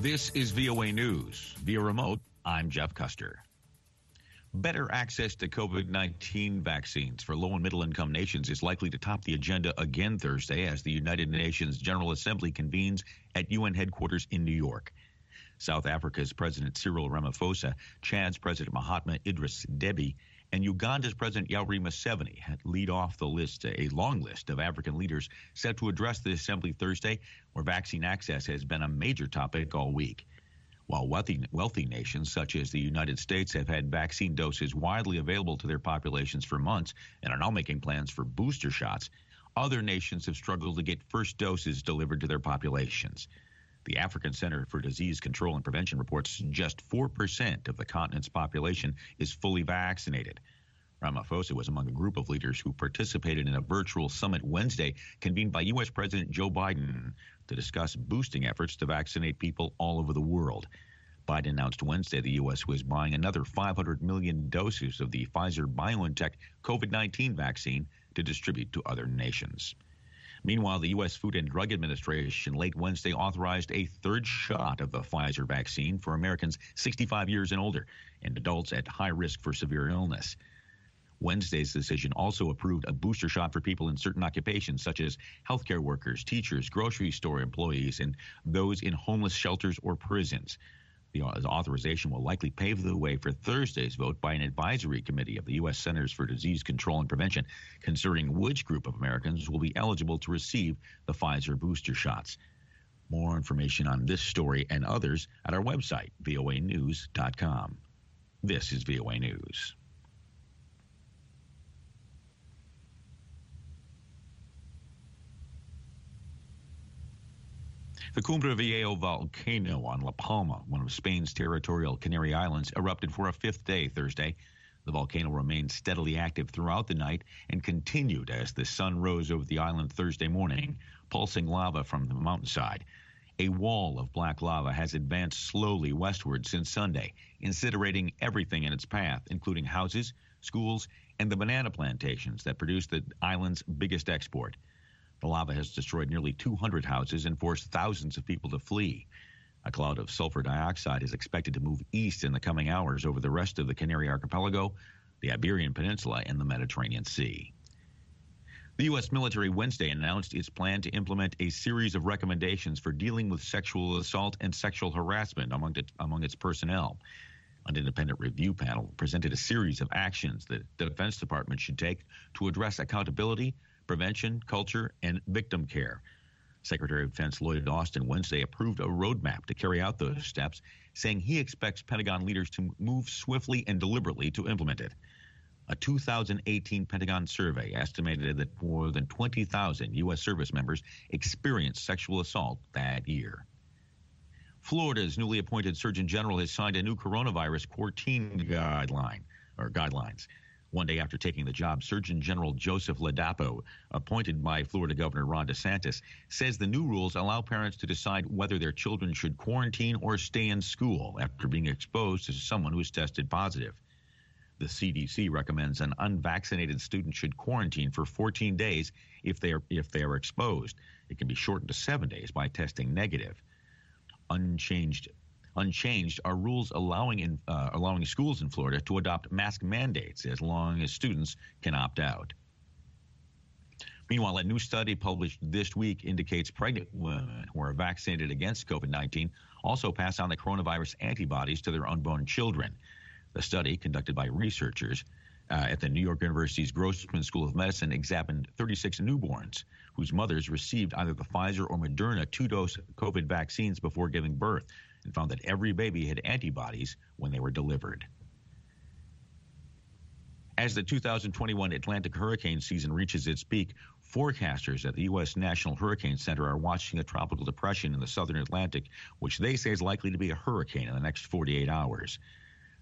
This is VOA News. Via remote, I'm Jeff Custer. Better access to COVID 19 vaccines for low and middle income nations is likely to top the agenda again Thursday as the United Nations General Assembly convenes at UN headquarters in New York. South Africa's President Cyril Ramaphosa, Chad's President Mahamat Idris Deby, and Uganda's President Yoweri Museveni lead off the list, a long list of African leaders set to address the assembly Thursday, where vaccine access has been a major topic all week. While wealthy, wealthy nations such as the United States have had vaccine doses widely available to their populations for months and are now making plans for booster shots, other nations have struggled to get first doses delivered to their populations. The African Center for Disease Control and Prevention reports just 4% of the continent's population is fully vaccinated. Ramaphosa was among a group of leaders who participated in a virtual summit Wednesday convened by U.S. President Joe Biden to discuss boosting efforts to vaccinate people all over the world. Biden announced Wednesday the U.S. was buying another 500 million doses of the Pfizer BioNTech COVID 19 vaccine to distribute to other nations. Meanwhile, the U.S. Food and Drug Administration late Wednesday authorized a third shot of the Pfizer vaccine for Americans 65 years and older and adults at high risk for severe illness. Wednesday's decision also approved a booster shot for people in certain occupations, such as healthcare workers, teachers, grocery store employees, and those in homeless shelters or prisons. Uh, the authorization will likely pave the way for Thursday's vote by an advisory committee of the U.S. Centers for Disease Control and Prevention concerning which group of Americans will be eligible to receive the Pfizer booster shots. More information on this story and others at our website, voanews.com. This is VOA News. The Cumbre Vieja volcano on La Palma, one of Spain's territorial Canary Islands, erupted for a fifth day Thursday. The volcano remained steadily active throughout the night and continued as the sun rose over the island Thursday morning, pulsing lava from the mountainside. A wall of black lava has advanced slowly westward since Sunday, incinerating everything in its path, including houses, schools, and the banana plantations that produce the island's biggest export. The lava has destroyed nearly 200 houses and forced thousands of people to flee. A cloud of sulfur dioxide is expected to move east in the coming hours over the rest of the Canary Archipelago, the Iberian Peninsula, and the Mediterranean Sea. The U.S. military Wednesday announced its plan to implement a series of recommendations for dealing with sexual assault and sexual harassment among, it, among its personnel. An independent review panel presented a series of actions that the Defense Department should take to address accountability, prevention, culture, and victim care. Secretary of Defense Lloyd Austin Wednesday approved a roadmap to carry out those steps, saying he expects Pentagon leaders to move swiftly and deliberately to implement it. A 2018 Pentagon survey estimated that more than 20,000 U.S. service members experienced sexual assault that year. Florida's newly appointed Surgeon General has signed a new coronavirus quarantine guideline or guidelines. One day after taking the job, Surgeon General Joseph Ladapo, appointed by Florida Governor Ron DeSantis, says the new rules allow parents to decide whether their children should quarantine or stay in school after being exposed to someone who is tested positive. The CDC recommends an unvaccinated student should quarantine for 14 days if they are if they are exposed. It can be shortened to 7 days by testing negative. Unchanged Unchanged are rules allowing in, uh, allowing schools in Florida to adopt mask mandates as long as students can opt out. Meanwhile, a new study published this week indicates pregnant women who are vaccinated against COVID 19 also pass on the coronavirus antibodies to their unborn children. The study, conducted by researchers uh, at the New York University's Grossman School of Medicine, examined 36 newborns whose mothers received either the Pfizer or Moderna two dose COVID vaccines before giving birth and found that every baby had antibodies when they were delivered. As the 2021 Atlantic hurricane season reaches its peak, forecasters at the U.S. National Hurricane Center are watching a tropical depression in the southern Atlantic, which they say is likely to be a hurricane in the next 48 hours.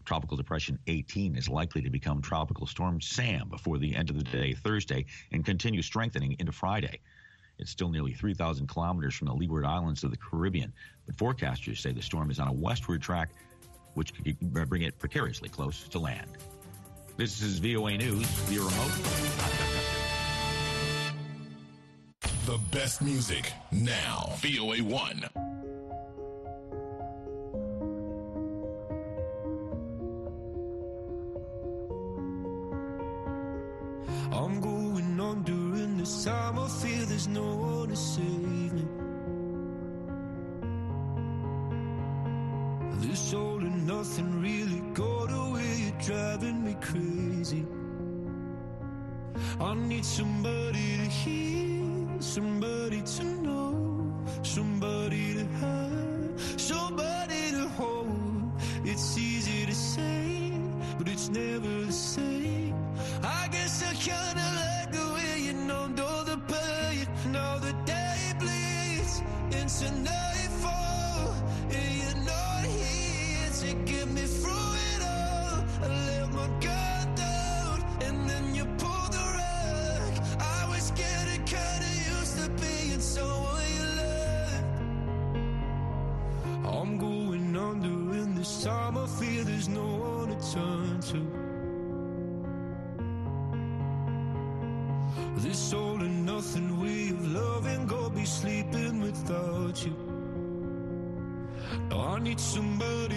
Tropical Depression 18 is likely to become Tropical Storm Sam before the end of the day Thursday and continue strengthening into Friday. It's still nearly 3,000 kilometers from the Leeward Islands of the Caribbean, but forecasters say the storm is on a westward track, which could uh, bring it precariously close to land. This is VOA News via remote. The best music now. VOA 1. never the same.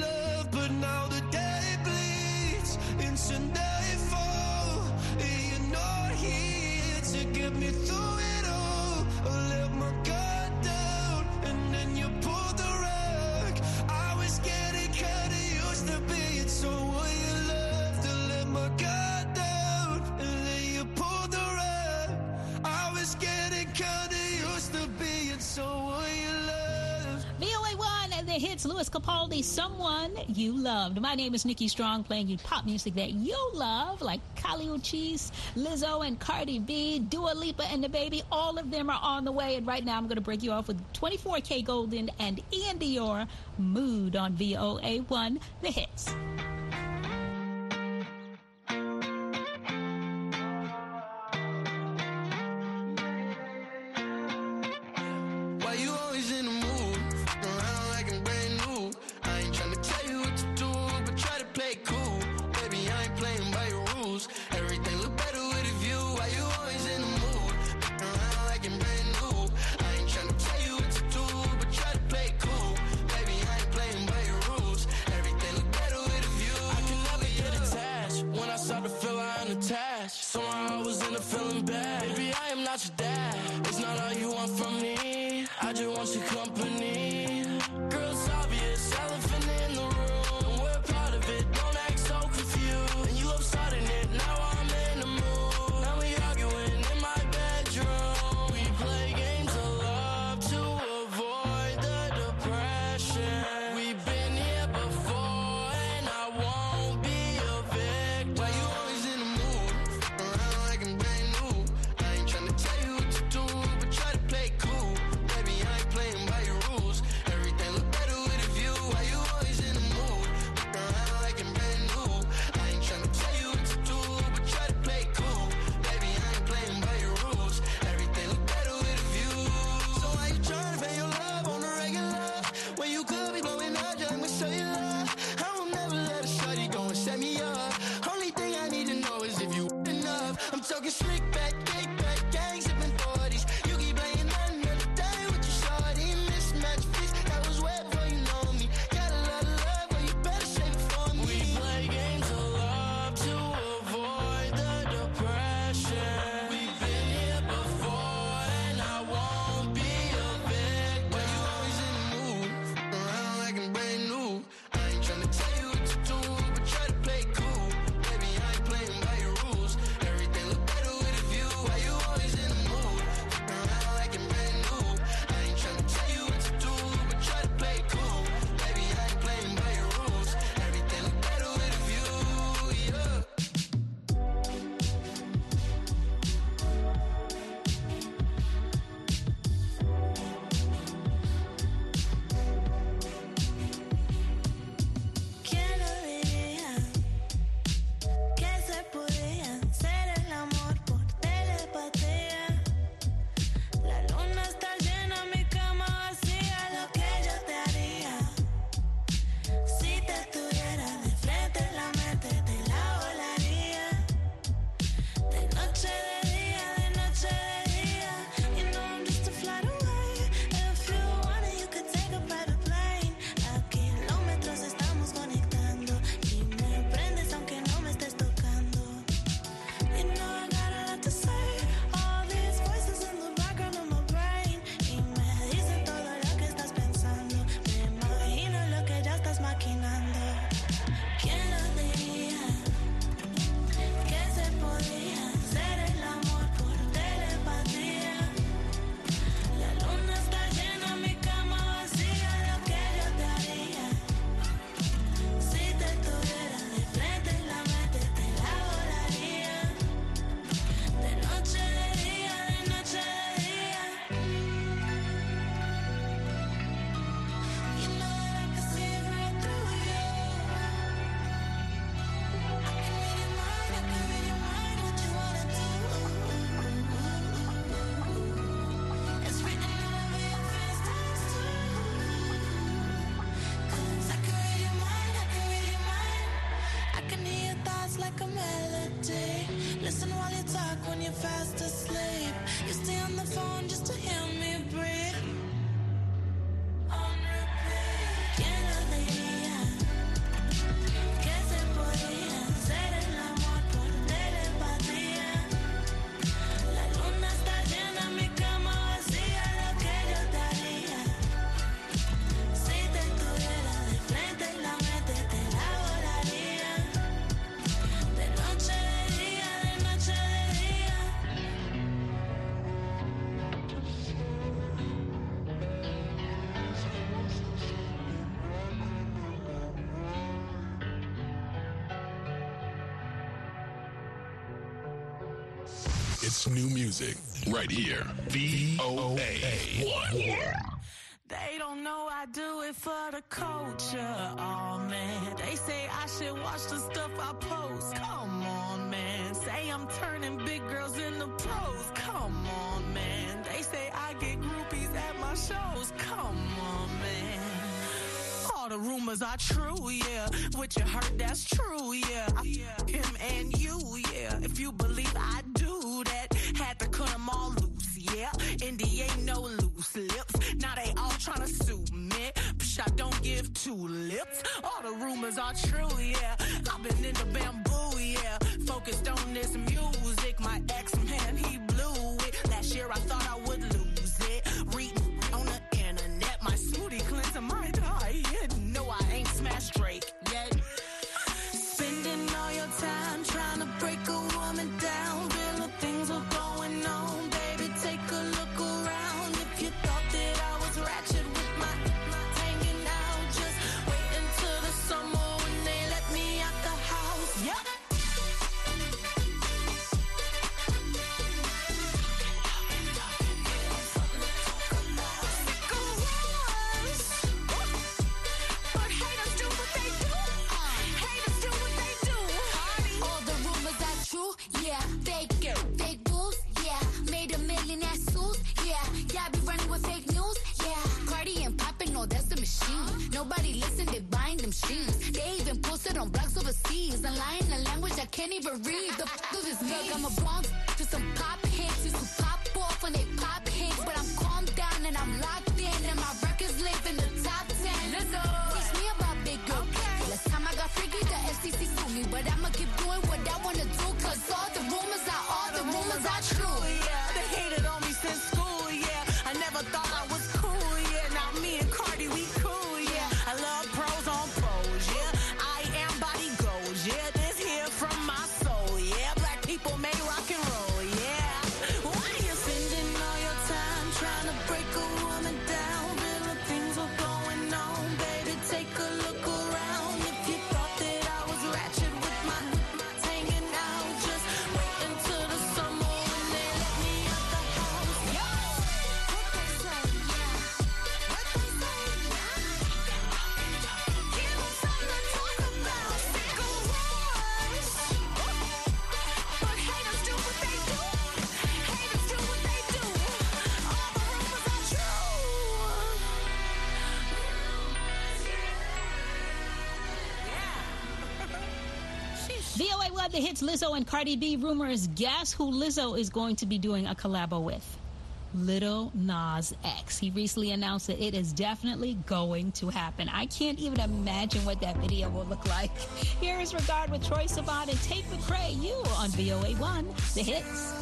love, but now the day bleeds into nightfall. And you're not here to get me through it all. I let my guard the hits, Lewis Capaldi, Someone You Loved. My name is Nikki Strong, playing you pop music that you love, like Kali Uchis, Lizzo and Cardi B, Dua Lipa and DaBaby. All of them are on the way. And right now, I'm going to break you off with 24kGoldn and iann dior, Mood on VOA1, The Hits. Like a melody. Listen while you talk when you're fast asleep. You stay on the phone just to hear me music right here. VOA. They don't know I do it for the culture. Oh man, they say I should watch the stuff I post. Come on, man. Say I'm turning big girls into pros. Come on, man. They say I get groupies at my shows. Come on, man. All the rumors are true, yeah. What you heard, that's true, yeah. Him and you, yeah. If you believe I do that, had to cut them all loose, yeah. Indy ain't no loose lips. Now they all trying to sue me. Psh, I don't give two lips. All the rumors are true, yeah. I've been in the bamboo, yeah. Focused on this music. My ex man, he blew it. Last year I thought I VOA Love the Hits Lizzo and Cardi B rumors. Guess who Lizzo is going to be doing a collabo with? Lil Nas X. He recently announced that it is definitely going to happen. I can't even imagine what that video will look like. Here is Regard with Troye Sivan and Tate McRae. You on VOA 1, the hits.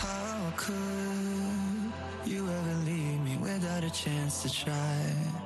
How could you ever leave me without a chance to try?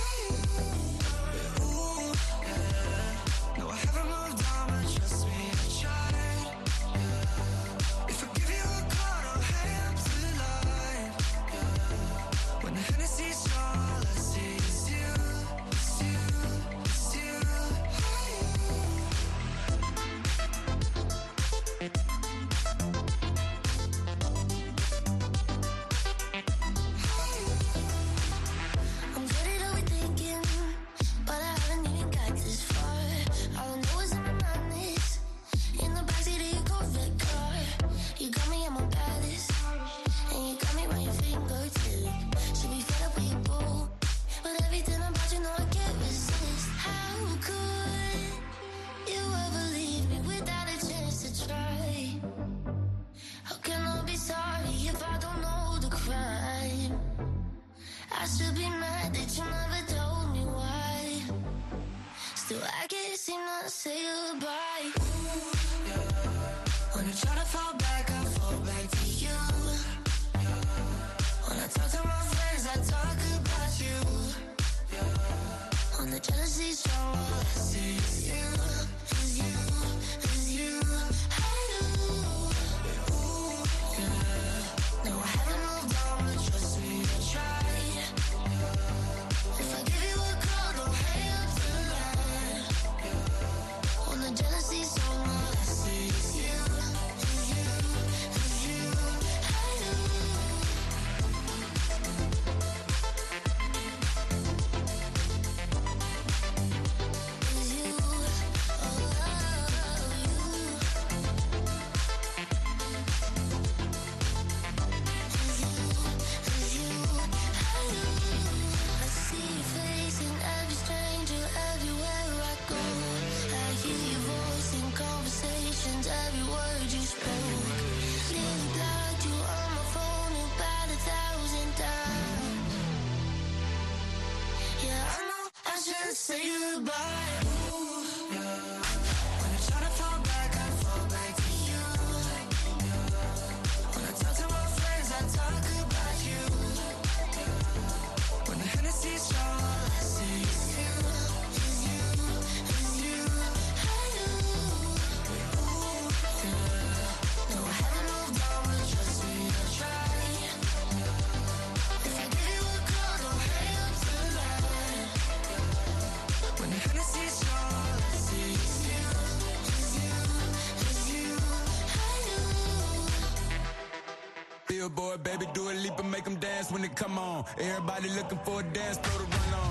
To be billboard, baby, Dua Lipa and make them dance when they come on. Everybody looking for a dance, throw the run on.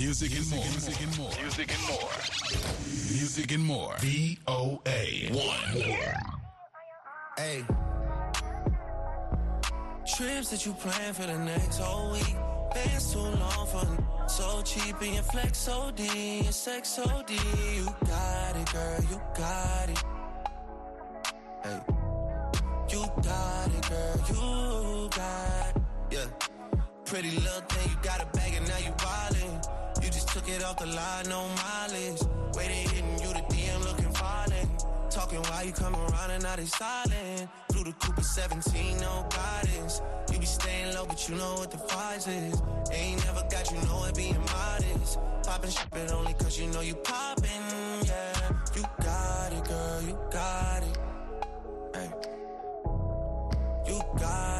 fading. Music and more. Music and more. Music and more. Music and more. VOA. One. Hey. Trips that you plan for the next whole week. Bands too long for so cheap and your flex OD, your sex OD. You got it, girl, you got it. Hey. You got it, girl, you got it. Yeah. Pretty little thing, you got a bag and now you wildin'. You just took it off the line, no mileage. Waiting, hitting you the DM looking violent. Talking while you come around and now they silent. Through the Cooper 17, no guidance. You be staying low, but you know what the price is. Ain't never got you know it being modest. Poppin' shit, but only cause you know you poppin', yeah. You got it, girl, you got it. Hey. You got it,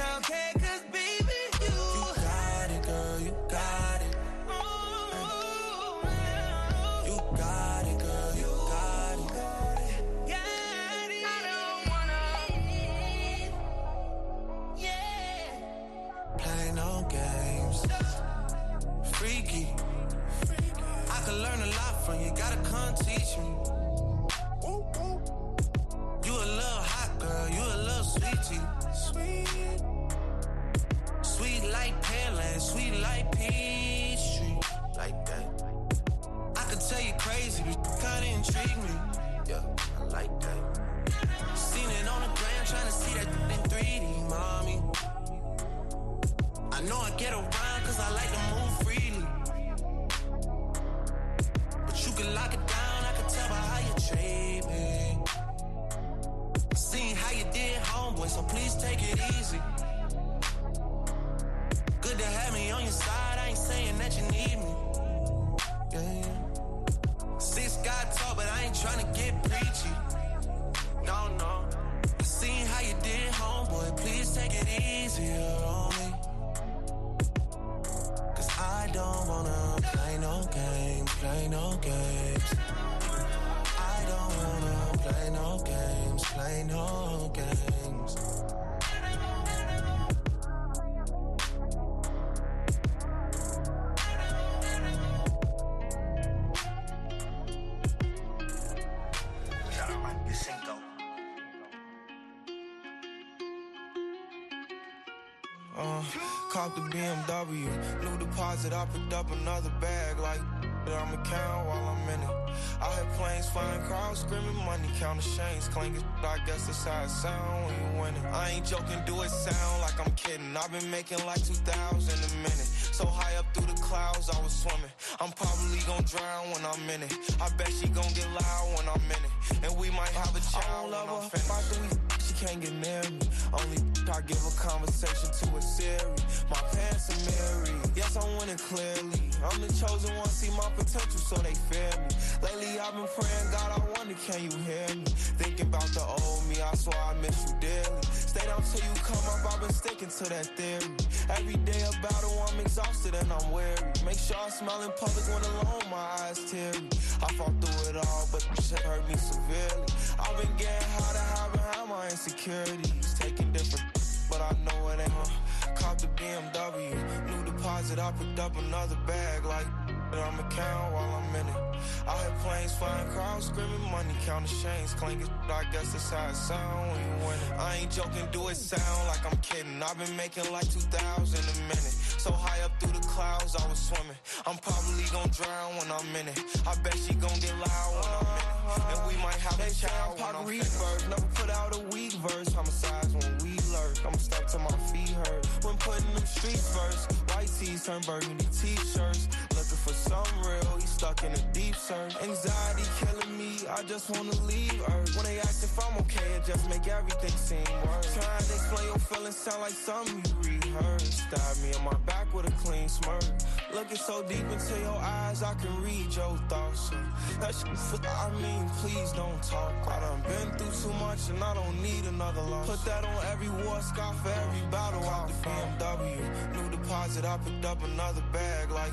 That's you can lock it down, I can tell by how you treat me. Seen how you did, homeboy, so please take it easy. Good to have me on your side, I ain't saying that you need me. Yeah, yeah. Six got talk, but I ain't trying to get no games. I don't wanna play no games, play no games. Uh, caught the BMW, new deposit, I picked up another bag like I'ma count while I'm in it. I heard planes flying, crowds screaming, money counting chains clinking. I guess that's how it sound when you winning. I ain't joking, do it sound like I'm kidding. I've been making like 2,000 a minute. So high up through the clouds, I was swimming. I'm probably gonna drown when I'm in it. I bet she gonna get loud when I'm in it. And we might have a child when I'm finished. After we she can't get near me. Only I give a conversation to a Siri. My pants are married. Yes, I'm winning clearly. I'm the chosen one, see my potential, so they fear me. Lately, I've been praying, God, I wonder, can you hear me? Thinking about the old me, I swear I miss you dearly. Stay down till you come up, I've been sticking to that theory. Every day a battle, I'm exhausted and I'm weary. Make sure I smile in public when alone, my eyes teary. I fought through it all, but the shit hurt me severely. I've been getting how to hide behind my insecurities. Taking different, but I know it ain't. Cop the BMW, new deposit, I picked up another bag like I'ma count while I'm in it. I hear planes flying, crowds screaming, money counting chains clinking. I guess that's how it sound when you winning. I ain't joking, do it sound like I'm kidding. I've been making like 2,000 a minute. So high up through the clouds, I was swimming. I'm probably gonna drown when I'm in it. I bet she gonna get loud when I'm in it. And we might have a child when I'm reverse. Never put out a weak verse. Homicides when we lurk. I'm stuck to my feet hurt. When putting them streets first. White tees turn burgundy t-shirts. For some real, he stuck in a deep search. Anxiety killing me, I just wanna leave Earth. When they ask if I'm okay, it just make everything seem worse. Trying to explain your feelings sound like something you rehearsed. Stab me in my back with a clean smirk. Looking so deep into your eyes, I can read your thoughts. That shit, I mean, please don't talk. I done been through too much and I don't need another loss. Put that on every war scar for every battle. Out the BMW, new deposit, I picked up another bag like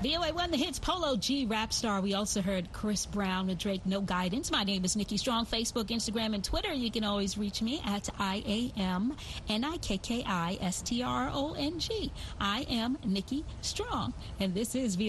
VOA won the hits Polo G rap star. We also heard Chris Brown with Drake No Guidance. My name is Nikki Strong. Facebook, Instagram, and Twitter. You can always reach me at I A M N I K K I S T R O N G. I am Nikki Strong. And this is VOA.